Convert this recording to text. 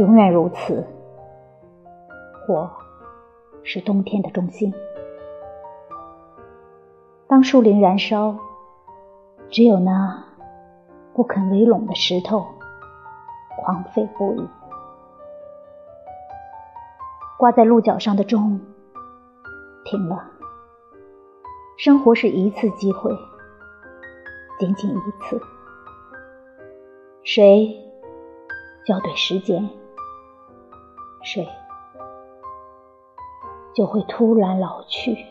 永远如此。火是冬天的中心。当树林燃烧，只有那不肯围拢的石头狂吠不已。挂在鹿角上的钟停了。生活是一次机会，仅仅一次。谁校对时间，谁就会突然老去。